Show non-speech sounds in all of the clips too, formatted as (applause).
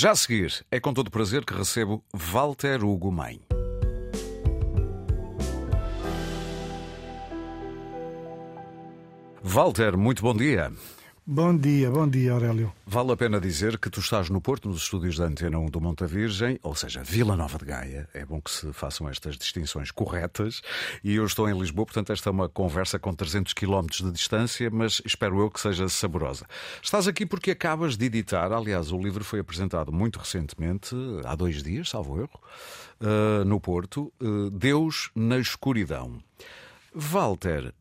Já a seguir, é com todo prazer que recebo Walter Hugo Mãe. Walter, muito bom dia. Bom dia, bom dia, Aurélio. Vale a pena dizer que tu estás no Porto, nos estúdios da Antena 1 do Monta Virgem, ou seja, Vila Nova de Gaia. É bom que se façam estas distinções corretas. E eu estou em Lisboa, portanto, esta é uma conversa com 300 km de distância, mas espero eu que seja saborosa. Estás aqui porque acabas de editar, aliás, o livro foi apresentado muito recentemente, há dois dias, salvo erro, uh, no Porto, uh, Deus na Escuridão. Walter,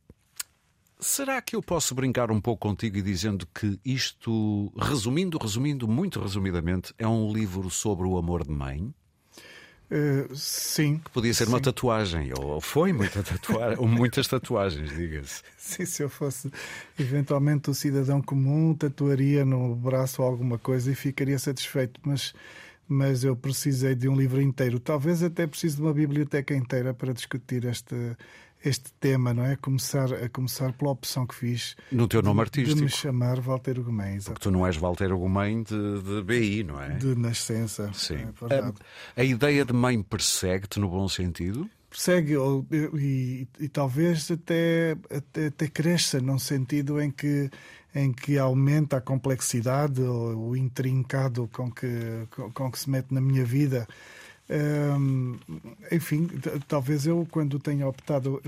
Será que eu posso brincar um pouco contigo e dizendo que isto, resumindo, resumindo, muito resumidamente, é um livro sobre o amor de mãe? Uh, sim. Que podia ser sim. uma tatuagem, ou foi muita tatuagem, ou muitas tatuagens, diga-se. (laughs) Sim, se eu fosse eventualmente o cidadão comum, tatuaria no braço alguma coisa e ficaria satisfeito, mas, mas eu precisei de um livro inteiro. Talvez até precise de uma biblioteca inteira para discutir este este tema, não é? Começar, a começar pela opção que fiz. No teu nome de, artístico. De me chamar Walter Gomes. Porque tu não és Walter Gomes de, de BI, não é? De nascença. Sim. É a, a, ideia de mãe persegue-te no bom sentido? Persegue e, e, e talvez até, até, até cresça num sentido em que em que aumenta a complexidade, o, o intrincado com que, com, com que se mete na minha vida enfim, talvez eu, quando tenha optado.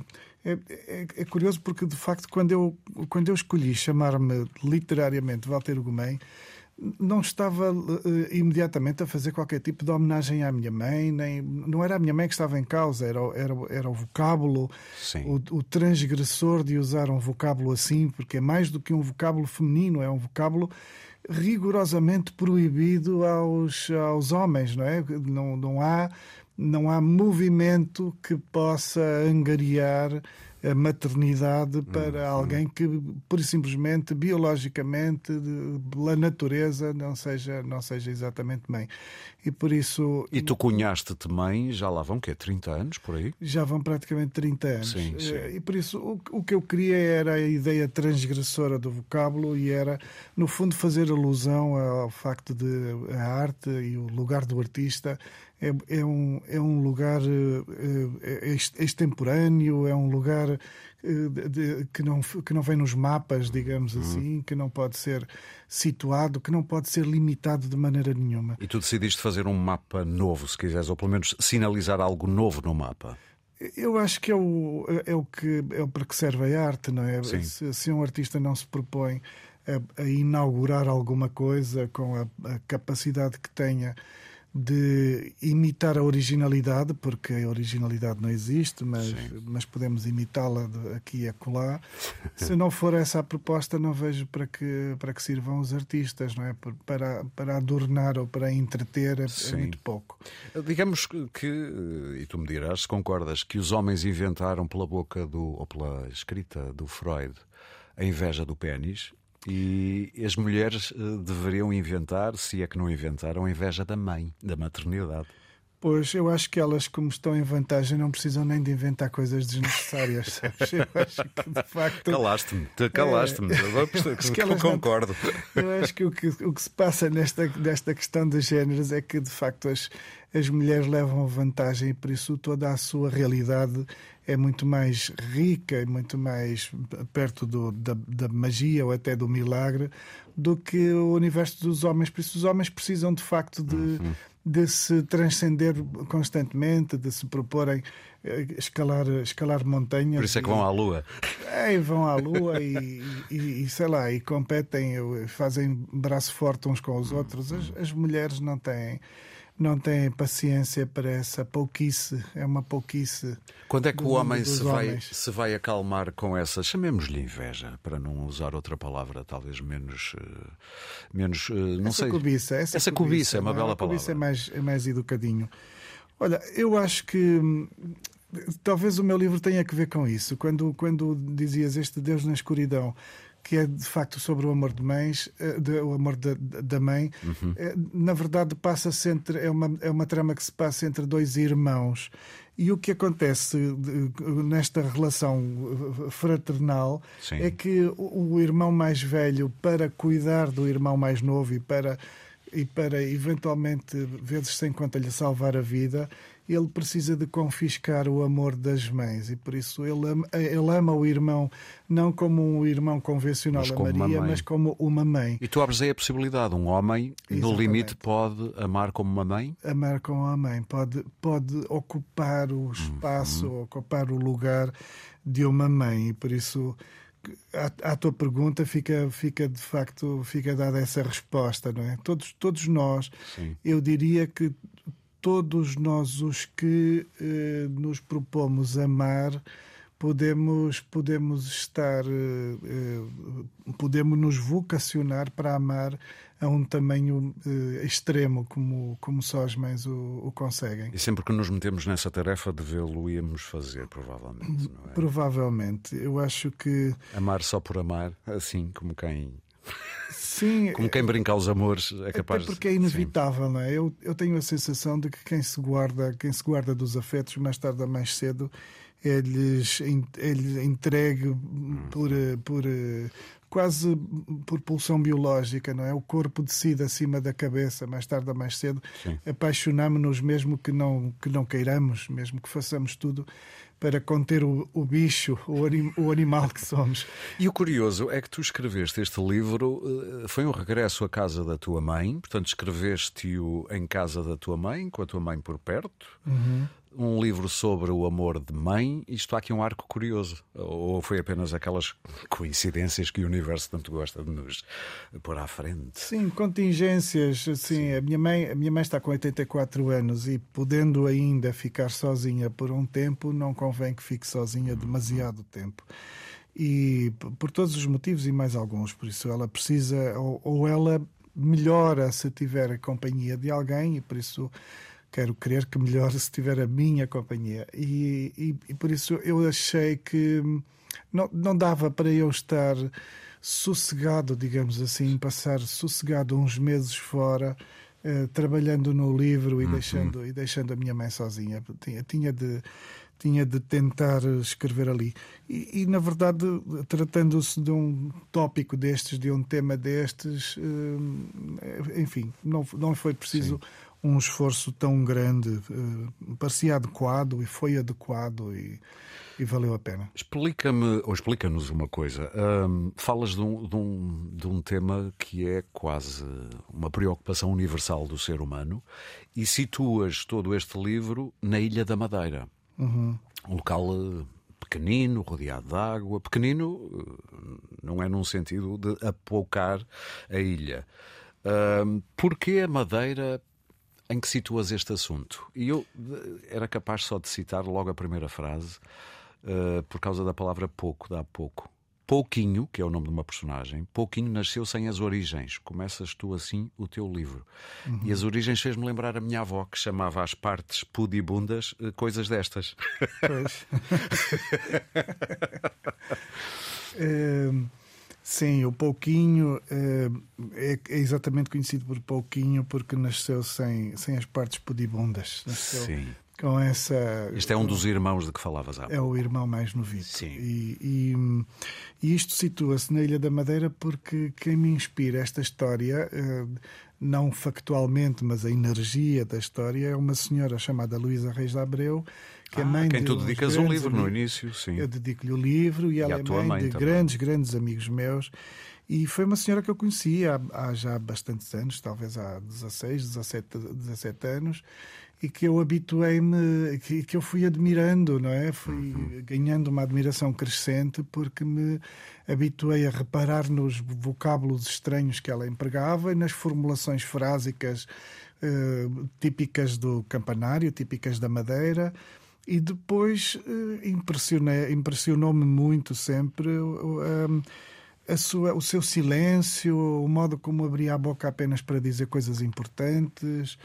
É, é, é, curioso porque, de facto, quando eu, quando eu escolhi chamar-me literariamente Walter Gomem, não estava uh, imediatamente a fazer qualquer tipo de homenagem à minha mãe, nem não era a minha mãe que estava em causa, era, era, era o vocábulo, o, o, transgressor de usar um vocábulo assim, porque é mais do que um vocábulo feminino, é um vocábulo rigorosamente proibido aos, aos homens, não é? Não, não, há, não há movimento que possa angariar a maternidade para hum, alguém que, por simplesmente, biologicamente, pela natureza, não seja, não seja exatamente mãe. E por isso. E tu cunhaste-te mãe, já lá vão, que é 30 anos por aí? Já vão praticamente 30 anos. Sim, sim. Eh, e por isso o, o que eu queria era a ideia transgressora do vocábulo e era, no fundo, fazer alusão ao facto de a arte e o lugar do artista é, é, um, é um lugar é, extemporâneo, é um lugar de, de, que, não, que não vem nos mapas, digamos uhum. assim, que não pode ser situado, que não pode ser limitado de maneira nenhuma. E tu decidiste fazer um mapa novo, se quiseres, ou pelo menos sinalizar algo novo no mapa. Eu acho que é o, é o que é para que serve a arte, não é? Se, se, um artista não se propõe a, a inaugurar alguma coisa com a, a capacidade que tenha de imitar a originalidade, porque a originalidade não existe, mas, mas podemos imitá-la aqui e acolá. Se não for essa a proposta, não vejo para que, para que sirvam os artistas, não é? Para, para adornar ou para entreter é, é muito pouco. Digamos que, e tu me dirás se concordas, que os homens inventaram pela boca do, ou pela escrita do Freud a inveja do pênis e as mulheres uh, deveriam inventar, se é que não inventaram, a inveja da mãe, da maternidade. Pois, eu acho que elas, como estão em vantagem, não precisam nem de inventar coisas desnecessárias, (laughs) sabes? Eu acho que, de facto. Calaste-me, calaste-me. É, que elas concordo. Não, eu acho que o, que o que se passa nesta, nesta questão dos géneros é que, de facto, as, as mulheres levam vantagem e, por isso, toda a sua realidade é muito mais rica e muito mais perto do, da, da magia ou até do milagre do que o universo dos homens. Por isso, os homens precisam, de facto, de. Uhum de se transcender constantemente, de se proporem eh, escalar, escalar montanhas. Por isso é que vão à Lua. É, vão à Lua e, e, e, sei lá, e competem, fazem braço forte uns com os outros. As, as mulheres não têm não têm paciência para essa pouquice, é uma pouquice. Quando é que o homem se vai, se vai acalmar com essa, chamemos-lhe inveja, para não usar outra palavra, talvez menos. Eh, menos eh, não essa sei. Cobiça, essa, essa cobiça, é uma bela palavra. Cobiça é mais, é mais educadinho. Olha, eu acho que hum, talvez o meu livro tenha a ver com isso. Quando, quando dizias este Deus na escuridão, que é de facto sobre o amor de mães, eh, de, o amor da, da mãe. Uhum. É, na verdade, passa-se entre é uma é uma trama que se passa entre dois irmãos. E o que acontece nesta relação eh, fraternal Sim. é que o irmão mais velho, para cuidar do irmão mais novo e para e para eventualmente, vezes sem conta, lhe salvar a vida, ele precisa de confiscar o amor das mães e por isso ele ama, ele ama o irmão não como um irmão convencional Mas a como uma Maria, mãe. mas como uma mãe. E tu abres aí a possibilidade. Um homem, no Exatamente. limite, pode amar como uma mãe? Amar com a mãe pode, pode ocupar o espaço, ocupar o lugar de uma mãe e por isso à, à tua pergunta fica, fica de facto fica dada essa resposta, não é? Todos, todos nós, Sim. eu diria que todos nós os que eh, nos propomos amar podemos podemos estar eh, eh, podemos nos vocacionar para amar a um tamanho eh, extremo como como só as mães o, o conseguem E sempre que nos metemos nessa tarefa, de vê-lo íamos fazer, provavelmente. Não é? provavelmente eu acho que Amar só por amar, assim como quem, sim (laughs) como quem brinca aos amores é capaz Até porque é inevitável, não é? Eu, eu tenho a sensação de que quem se guarda, quem se guarda dos afetos, mais tarde ou mais cedo, é-lhes é-lhes entregue por, por quase por pulsão biológica, não é? O corpo decide acima da cabeça, mais tarde ou mais cedo. Apaixonamos-nos mesmo que não, que não queiramos, mesmo que façamos tudo para conter o, o bicho, o, anim- o animal que somos. E o curioso é que tu escreveste este livro, eh, foi um regresso à casa da tua mãe, portanto escreveste-o em casa da tua mãe, com a tua mãe por perto. Um livro sobre o amor de mãe. Isto há aqui um arco curioso. Ou foi apenas aquelas coincidências que o universo tanto gosta de nos pôr à frente? Sim, contingências. Assim, a minha mãe, a minha mãe está com 84 anos e podendo ainda ficar sozinha por um tempo, não convém que fique sozinha demasiado tempo. E por todos os motivos e mais alguns, por isso ela precisa ou, ou ela melhora se tiver a companhia de alguém e por isso quero crer que melhore se tiver a minha companhia. E, e, e por isso eu achei que não, não dava para eu estar sossegado, digamos assim, passar sossegado uns meses fora, eh, trabalhando no livro e, deixando, e deixando a minha mãe sozinha. Tinha, tinha de tinha de tentar escrever ali. E, e, na verdade, tratando-se de um tópico destes, de um tema destes, eh, enfim, não, não foi preciso um esforço tão grande. Eh, parecia adequado e foi adequado e, e valeu a pena. Explica-me, ou explica-nos uma coisa. Hum, falas de um, de, um, de um tema que é quase uma preocupação universal do ser humano e situas todo este livro na Ilha da Madeira. Uhum. Um local eh, pequenino, rodeado de água. Pequenino eh, não é num sentido de apoucar a ilha. Hum, porquê a Madeira em que situas este assunto? E eu eh, era capaz só de citar logo a primeira frase, eh, por causa da palavra pouco, dá pouco. Pouquinho, que é o nome de uma personagem, Pouquinho nasceu sem as origens. Começas tu assim o teu livro. E as origens fez-me lembrar a minha avó, que chamava as partes pudibundas eh, coisas destas. Pois. (laughs) Eh, sim, o Pouquinho eh, é, é exatamente conhecido por Pouquinho porque nasceu sem, sem as partes pudibundas. Nasceu Sim. Com essa. Este é um dos irmãos de que falavas há É o irmão mais novito. Sim. E, e, e isto situa-se na Ilha da Madeira porque quem me inspira esta história, eh, não factualmente, mas a energia da história, é uma senhora chamada Luísa Reis de Abreu, que é Ah, mãe quem de tu dedicas um livro no início, sim. Eu dedico-lhe o livro e ela a é mãe, mãe de também. grandes, grandes amigos meus. E foi uma senhora que eu conheci há, há já bastantes anos, talvez há 16, 17, 17 anos, e que eu habituei-me, que, que eu fui admirando, não é? Fui Uhum. ganhando uma admiração crescente porque me habituei a reparar nos vocábulos estranhos que ela empregava e nas formulações frásicas eh, típicas do campanário, típicas da Madeira. E depois impressionei- impressionou-me muito sempre eh, a sua, o seu silêncio, o modo como abria a boca apenas para dizer coisas importantes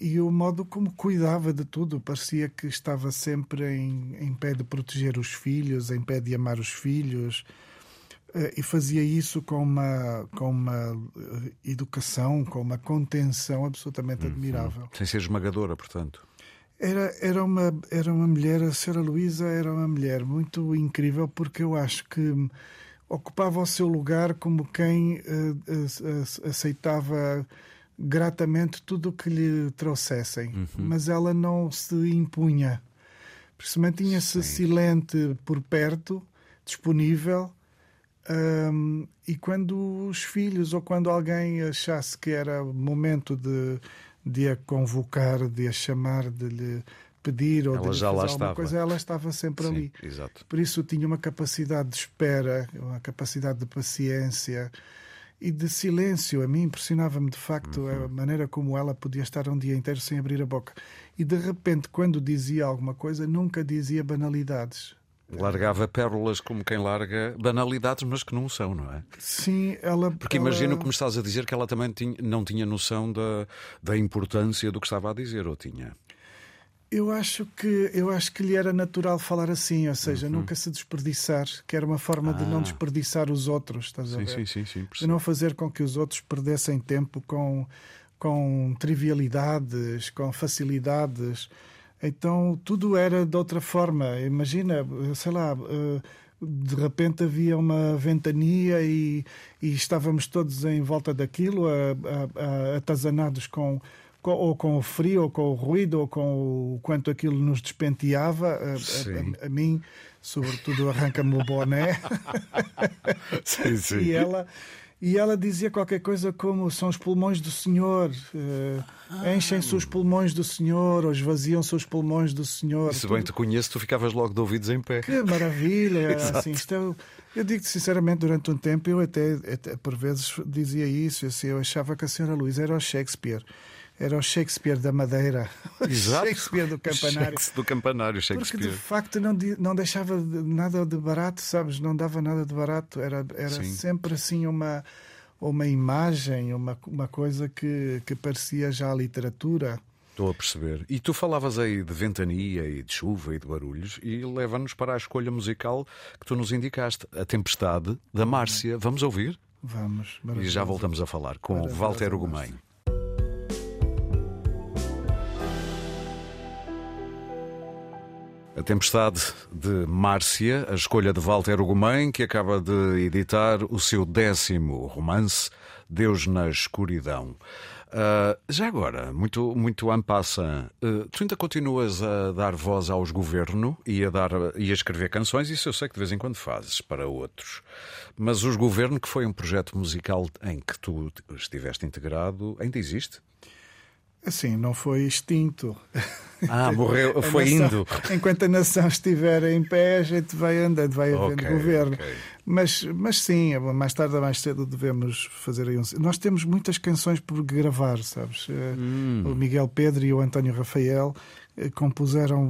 e o modo como cuidava de tudo. Parecia que estava sempre em, em pé de proteger os filhos, em pé de amar os filhos. Eh, E fazia isso com uma, com uma eh, educação, com uma contenção absolutamente admirável. Sem ser esmagadora, portanto. Era, era, uma, era uma mulher, a senhora Luísa era uma mulher muito incrível porque eu acho que ocupava o seu lugar como quem eh, eh, aceitava gratamente tudo o que lhe trouxessem, uhum. mas ela não se impunha. Por isso mantinha-se silente por perto, disponível. Um, e quando os filhos ou quando alguém achasse que era momento de, de a convocar, de a chamar, de lhe pedir ou ela lhe fazer alguma estava. coisa, ela estava sempre Sim, ali. Exato. Por isso tinha uma capacidade de espera, uma capacidade de paciência e de silêncio. A mim impressionava-me de facto uhum. a maneira como ela podia estar um dia inteiro sem abrir a boca. E de repente, quando dizia alguma coisa, nunca dizia banalidades. Largava pérolas como quem larga banalidades, mas que não são, não é? Sim, ela. Porque ela... imagino como estás a dizer que ela também tinha, não tinha noção da, da importância do que estava a dizer, ou tinha? Eu acho que eu acho que lhe era natural falar assim, ou seja, uhum. nunca se desperdiçar, que era uma forma ah. de não ah. desperdiçar os outros, estás sim, a ver? Sim, sim, sim. De não fazer com que os outros perdessem tempo com, com trivialidades, com facilidades. Então tudo era de outra forma. Imagina, sei lá, eh, de repente havia uma ventania e, e estávamos todos em volta daquilo, atazanados com ou com o frio, ou com o ruído, ou com o quanto aquilo nos despenteava. A, a, a, mim, sobretudo, arranca-me o boné. sim, (laughs) sim. E ela. E ela dizia qualquer coisa como são os pulmões do Senhor, uh, ah. enchem-se os pulmões do Senhor, ou esvaziam-se os pulmões do Senhor. E se bem te conheço, tu ficavas logo de ouvidos em pé. Que maravilha! (laughs) assim, isto é, eu digo sinceramente, durante um tempo eu até, até por vezes dizia isso, assim, eu achava que a Senhora Luísa era o Shakespeare. Era o Shakespeare da Madeira. (laughs) Exato. Shakespeare do campanário. do campanário, Shakespeare. Porque de facto não, não deixava nada de barato, sabes? Não dava nada de barato. Era, era sempre assim uma, uma imagem, uma, uma coisa que, que parecia já a literatura. Estou a perceber. E tu falavas aí de ventania e de chuva e de barulhos e leva-nos para a escolha musical que tu nos indicaste, A Tempestade, da Márcia. Vamos ouvir? Vamos. E já voltamos a falar com Walter Ugumem. A Tempestade de Márcia, a escolha de Walter Ugumem, que acaba de editar o seu décimo romance, Deus na Escuridão. Uh, já agora, muito, muito ampassa, uh, tu ainda continuas a dar voz aos governo e a, dar, e a escrever canções, isso eu sei que de vez em quando fazes para outros. Mas os governo, que foi um projeto musical em que tu estiveste integrado, ainda existe? Assim, não foi extinto. Ah, morreu, (laughs) foi nação, indo. Enquanto a nação estiver em pé, a gente vai andando, vai havendo okay, governo. Okay. Mas, mas sim, mais tarde ou mais cedo devemos fazer aí um. Nós temos muitas canções por gravar, sabes? Eh, hum. O Miguel Pedro e o António Rafael eh, compuseram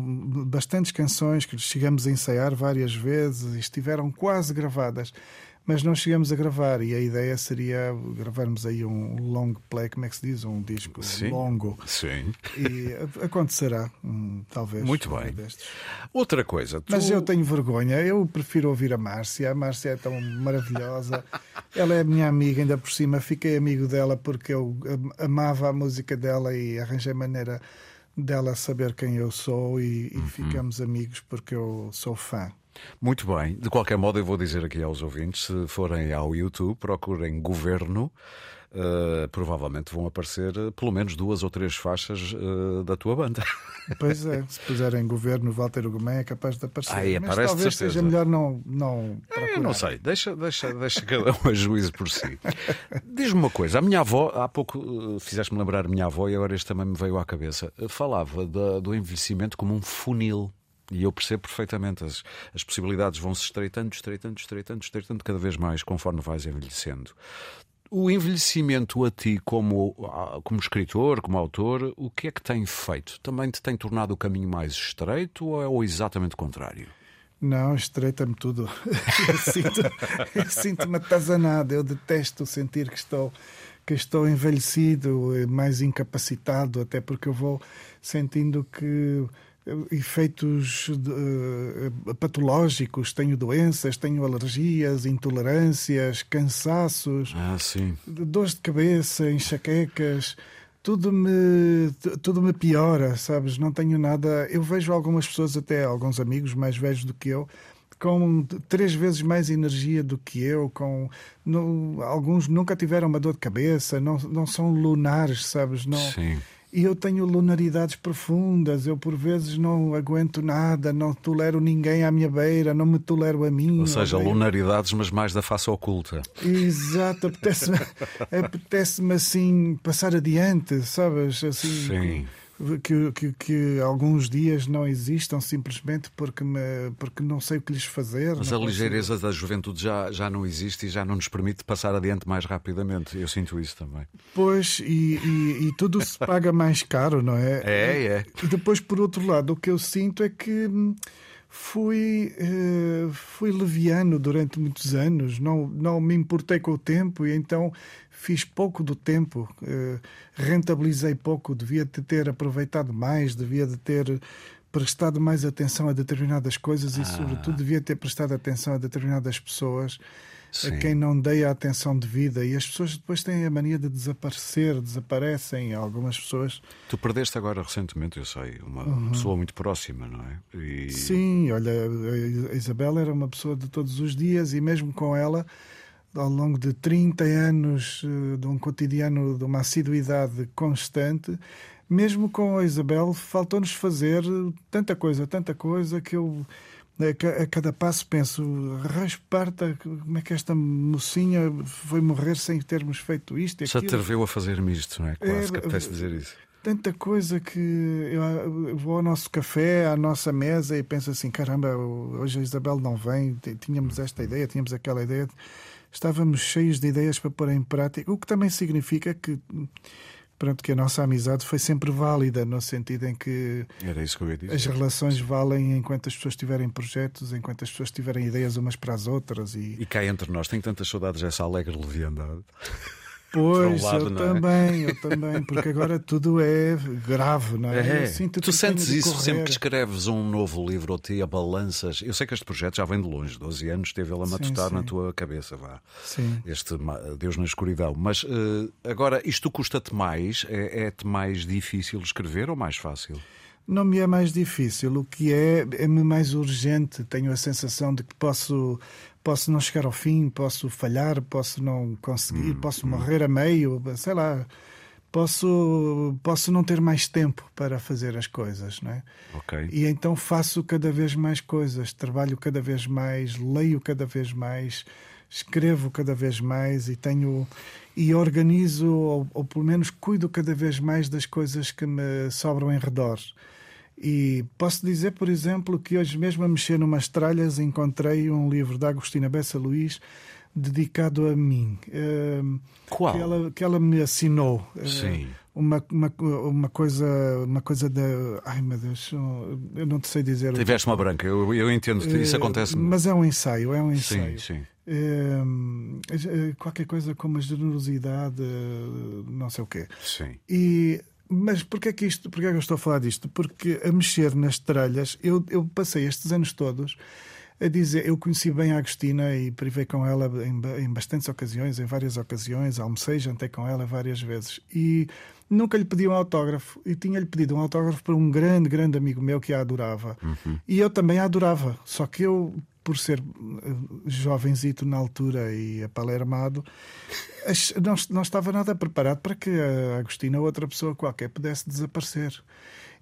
bastantes canções que chegamos a ensaiar várias vezes e estiveram quase gravadas mas não chegamos a gravar e a ideia seria gravarmos aí um long play, como é que se diz? Um disco Sim. longo. Sim. E acontecerá, talvez. Muito bem. Destes. Outra coisa. Tu... Mas eu tenho vergonha, eu prefiro ouvir a Márcia. A Márcia é tão maravilhosa. (laughs) Ela é minha amiga, ainda por cima. Fiquei amigo dela porque eu amava a música dela e arranjei maneira dela saber quem eu sou e, e uhum. ficamos amigos porque eu sou fã. Muito bem. De qualquer modo, eu vou dizer aqui aos ouvintes: se forem ao YouTube, procurem Governo. Uh, provavelmente vão aparecer uh, pelo menos duas ou três faixas uh, da tua banda. (laughs) Pois é, se puserem governo Walter Gomé é capaz de aparecer. Aí, Mas talvez seja melhor não. não é, eu não sei, deixa, deixa, deixa cada um a juízo por si. Diz-me uma coisa: a minha avó, há pouco fizeste-me lembrar a minha avó e agora este também me veio à cabeça. Falava do envelhecimento como um funil. E eu percebo perfeitamente. As, as possibilidades vão se estreitando, estreitando, estreitando, estreitando cada vez mais conforme vais envelhecendo. O envelhecimento a ti, como, como escritor, como autor, o que é que tem feito? Também te tem tornado o caminho mais estreito ou é o exatamente contrário? Não, estreita-me tudo. (laughs) Eu sinto-me sinto atazanado. Eu detesto sentir que estou, que estou envelhecido, mais incapacitado, até porque eu vou sentindo que efeitos uh, patológicos, tenho doenças, tenho alergias, intolerâncias, cansaços, ah, dores de cabeça, enxaquecas, tudo me, tudo me piora, sabes? Não tenho nada. Eu vejo algumas pessoas, até alguns amigos mais velhos do que eu, com três vezes mais energia do que eu, com não, alguns nunca tiveram uma dor de cabeça, não, não são lunares, sabes? Não, Sim. E eu tenho lunaridades profundas, eu por vezes não aguento nada, não tolero ninguém à minha beira, não me tolero a mim. Ou seja, lunaridades, mas mais da face oculta. Exato, apetece-me (laughs) apetece assim passar adiante, sabes? Assim, Sim. Que, que, que alguns dias não existam simplesmente porque, me, porque não sei o que lhes fazer. Mas a consigo. ligeireza da juventude já, já não existe e já não nos permite passar adiante mais rapidamente. Eu sinto isso também. Pois, e, e, e tudo se paga mais caro, não é? É, é. E depois, por outro lado, o que eu sinto é que hum, fui, eh, fui leviano durante muitos anos, não, não me importei com o tempo e então fiz pouco do tempo, eh, rentabilizei pouco, devia de ter aproveitado mais, devia de ter prestado mais atenção a determinadas coisas Ah. e, sobretudo, devia ter prestado atenção a determinadas pessoas Sim. a quem não dei a atenção devida. E as pessoas depois têm a mania de desaparecer, desaparecem. Algumas pessoas. Tu perdeste agora recentemente, eu sei, uma pessoa muito próxima, não é? E... Uhum. Sim, olha, a Isabela era uma pessoa de todos os dias e mesmo com ela, ao longo de 30 anos eh, de um cotidiano, de uma assiduidade constante, mesmo com a Isabel, faltou-nos fazer tanta coisa, tanta coisa que eu. A ca- a cada passo penso, rasparta, como é que esta mocinha foi morrer sem termos feito isto Se aquilo? atreveu a fazer-me isto, não é? Quase É, que apetece dizer isso. tanta coisa que eu vou ao nosso café, à nossa mesa e penso assim: caramba, hoje a Isabel não vem, tínhamos esta ideia, tínhamos aquela ideia. Estávamos cheios de ideias para pôr em prática, o que também significa que, pronto, que a nossa amizade foi sempre válida, no sentido em que Era isso que as relações valem enquanto as pessoas tiverem projetos, enquanto as pessoas tiverem ideias umas para as outras. E, E cá entre nós, tenho tantas saudades dessa alegre leviandade. (laughs) Pois, lado, eu é? também, eu também, porque agora tudo é grave, não é? Eu sinto Tu sentes isso sempre correr. que escreves um novo livro ou te abalanças? Eu sei que este projeto já vem de longe, 12 anos, teve ele a Sim, matutar na sim. tua cabeça, vá. Sim. Este Deus na escuridão. Mas eh, agora, isto custa-te mais? É- É-te mais difícil escrever ou mais fácil? Não me é mais difícil, o que é é-me mais urgente. Tenho a sensação de que posso, posso não chegar ao fim, posso falhar, posso não conseguir, posso morrer a meio, sei lá. Posso, posso não ter mais tempo para fazer as coisas, não é? Ok. E então faço cada vez mais coisas, trabalho cada vez mais, leio cada vez mais, escrevo cada vez mais e tenho e organizo ou, ou pelo menos cuido cada vez mais das coisas que me sobram em redor. E posso dizer, por exemplo, que hoje mesmo a mexer numas tralhas encontrei um livro da Agostina Bessa Luís dedicado a mim. eh, Qual? Que ela, que ela me assinou. eh, Sim. uma, uma, uma coisa uma coisa da ai meu Deus eu não te sei dizer Tiveste uma branca, eu, eu entendo, isso Eh, acontece. mas é um ensaio é um Sim, ensaio sim. Eh, eh, qualquer coisa como a generosidade não sei o quê Sim. e mas porquê que isto porquê que eu estou a falar disto? Porque a mexer nas tralhas eu, eu passei estes anos todos a dizer, eu conheci bem a Agostina e privei com ela em, em bastantes ocasiões, em várias ocasiões, almocei, jantei com ela várias vezes e nunca lhe pedi um autógrafo. E tinha-lhe pedido um autógrafo para um grande, grande amigo meu que a adorava. E eu também a adorava, só que eu por ser eh, jovenzito na altura e apalermado, não, não estava nada preparado para que a Agostina ou outra pessoa qualquer pudesse desaparecer.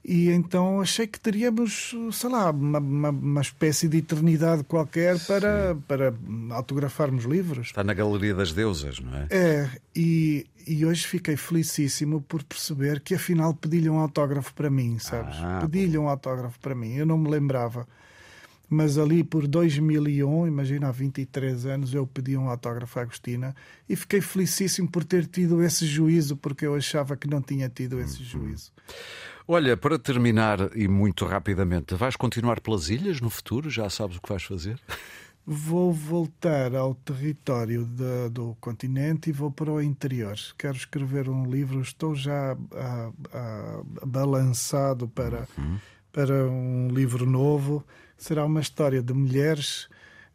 E então achei que teríamos, sei lá, uma, uma, uma espécie de eternidade qualquer para, para autografarmos livros. Está na Galeria das Deusas, não é? É, e, e hoje fiquei felicíssimo por perceber que afinal pedi-lhe um autógrafo para mim, sabes? Ah, pedi-lhe um autógrafo para mim, eu não me lembrava. Mas ali por 2001, imagina, há 23 anos, eu pedi um autógrafo à Agostina e fiquei felicíssimo por ter tido esse juízo, porque eu achava que não tinha tido esse juízo. Olha, para terminar e muito rapidamente, vais continuar pelas ilhas no futuro? Já sabes o que vais fazer? Vou voltar ao território da- do continente e vou para o interior. Quero escrever um livro, estou já ah, ah, balançado para, para um livro novo. Será uma história de mulheres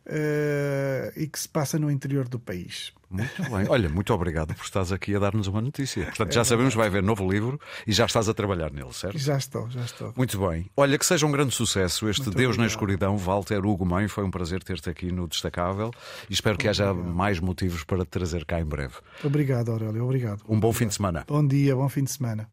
uh, e que se passa no interior do país. Muito bem. Olha, muito obrigado por estares aqui a dar-nos uma notícia. Portanto, é já sabemos, vai haver novo livro e já estás a trabalhar nele, certo? Já estou, já estou. Muito bem. Olha, que seja um grande sucesso este muito Deus obrigado. na Escuridão, Walter Hugo Mãe. Foi um prazer ter-te aqui no Destacável e espero que haja mais motivos para te trazer cá em breve. Obrigado, Aurélio. Obrigado. Um bom fim de semana. Bom dia, bom fim de semana.